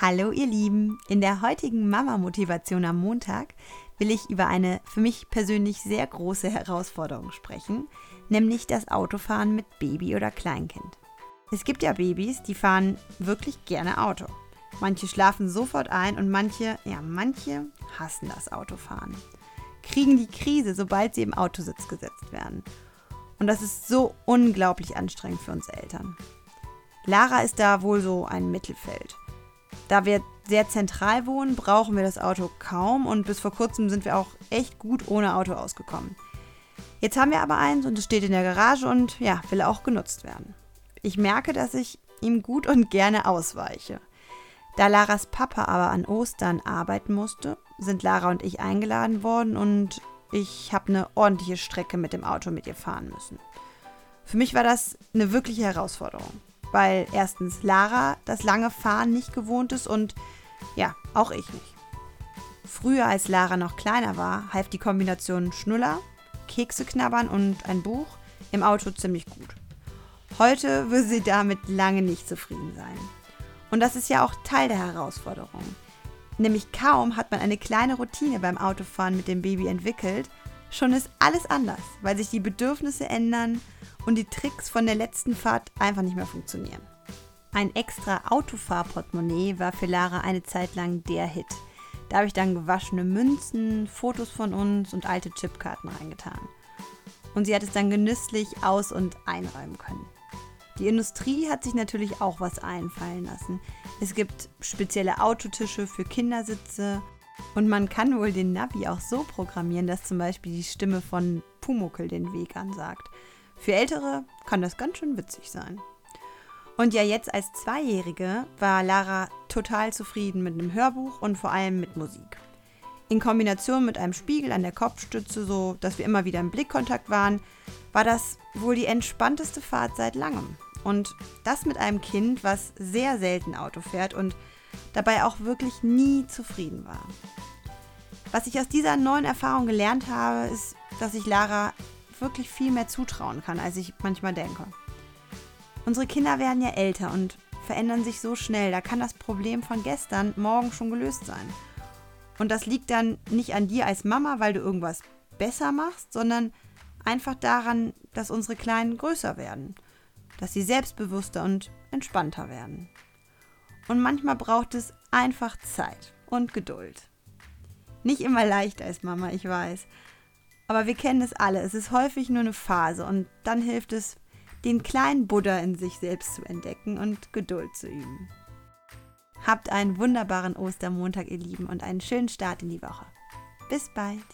Hallo ihr Lieben, in der heutigen Mama-Motivation am Montag will ich über eine für mich persönlich sehr große Herausforderung sprechen, nämlich das Autofahren mit Baby oder Kleinkind. Es gibt ja Babys, die fahren wirklich gerne Auto. Manche schlafen sofort ein und manche, ja, manche hassen das Autofahren. Kriegen die Krise, sobald sie im Autositz gesetzt werden. Und das ist so unglaublich anstrengend für uns Eltern. Lara ist da wohl so ein Mittelfeld. Da wir sehr zentral wohnen, brauchen wir das Auto kaum und bis vor kurzem sind wir auch echt gut ohne Auto ausgekommen. Jetzt haben wir aber eins und es steht in der Garage und ja, will auch genutzt werden. Ich merke, dass ich ihm gut und gerne ausweiche. Da Laras Papa aber an Ostern arbeiten musste, sind Lara und ich eingeladen worden und ich habe eine ordentliche Strecke mit dem Auto mit ihr fahren müssen. Für mich war das eine wirkliche Herausforderung weil erstens Lara das lange Fahren nicht gewohnt ist und ja, auch ich nicht. Früher, als Lara noch kleiner war, half die Kombination Schnuller, Kekse knabbern und ein Buch im Auto ziemlich gut. Heute will sie damit lange nicht zufrieden sein. Und das ist ja auch Teil der Herausforderung. Nämlich kaum hat man eine kleine Routine beim Autofahren mit dem Baby entwickelt, schon ist alles anders, weil sich die Bedürfnisse ändern und die Tricks von der letzten Fahrt einfach nicht mehr funktionieren. Ein extra Autofahrportemonnaie war für Lara eine Zeit lang der Hit. Da habe ich dann gewaschene Münzen, Fotos von uns und alte Chipkarten reingetan. Und sie hat es dann genüsslich aus- und einräumen können. Die Industrie hat sich natürlich auch was einfallen lassen. Es gibt spezielle Autotische für Kindersitze und man kann wohl den Navi auch so programmieren, dass zum Beispiel die Stimme von Pumuckel den Weg ansagt. Für Ältere kann das ganz schön witzig sein. Und ja, jetzt als Zweijährige war Lara total zufrieden mit einem Hörbuch und vor allem mit Musik. In Kombination mit einem Spiegel an der Kopfstütze, so dass wir immer wieder im Blickkontakt waren, war das wohl die entspannteste Fahrt seit langem. Und das mit einem Kind, was sehr selten Auto fährt und dabei auch wirklich nie zufrieden war. Was ich aus dieser neuen Erfahrung gelernt habe, ist, dass ich Lara wirklich viel mehr zutrauen kann, als ich manchmal denke. Unsere Kinder werden ja älter und verändern sich so schnell. Da kann das Problem von gestern morgen schon gelöst sein. Und das liegt dann nicht an dir als Mama, weil du irgendwas besser machst, sondern einfach daran, dass unsere Kleinen größer werden, dass sie selbstbewusster und entspannter werden. Und manchmal braucht es einfach Zeit und Geduld. Nicht immer leicht als Mama, ich weiß. Aber wir kennen es alle. Es ist häufig nur eine Phase und dann hilft es, den kleinen Buddha in sich selbst zu entdecken und Geduld zu üben. Habt einen wunderbaren Ostermontag, ihr Lieben, und einen schönen Start in die Woche. Bis bald.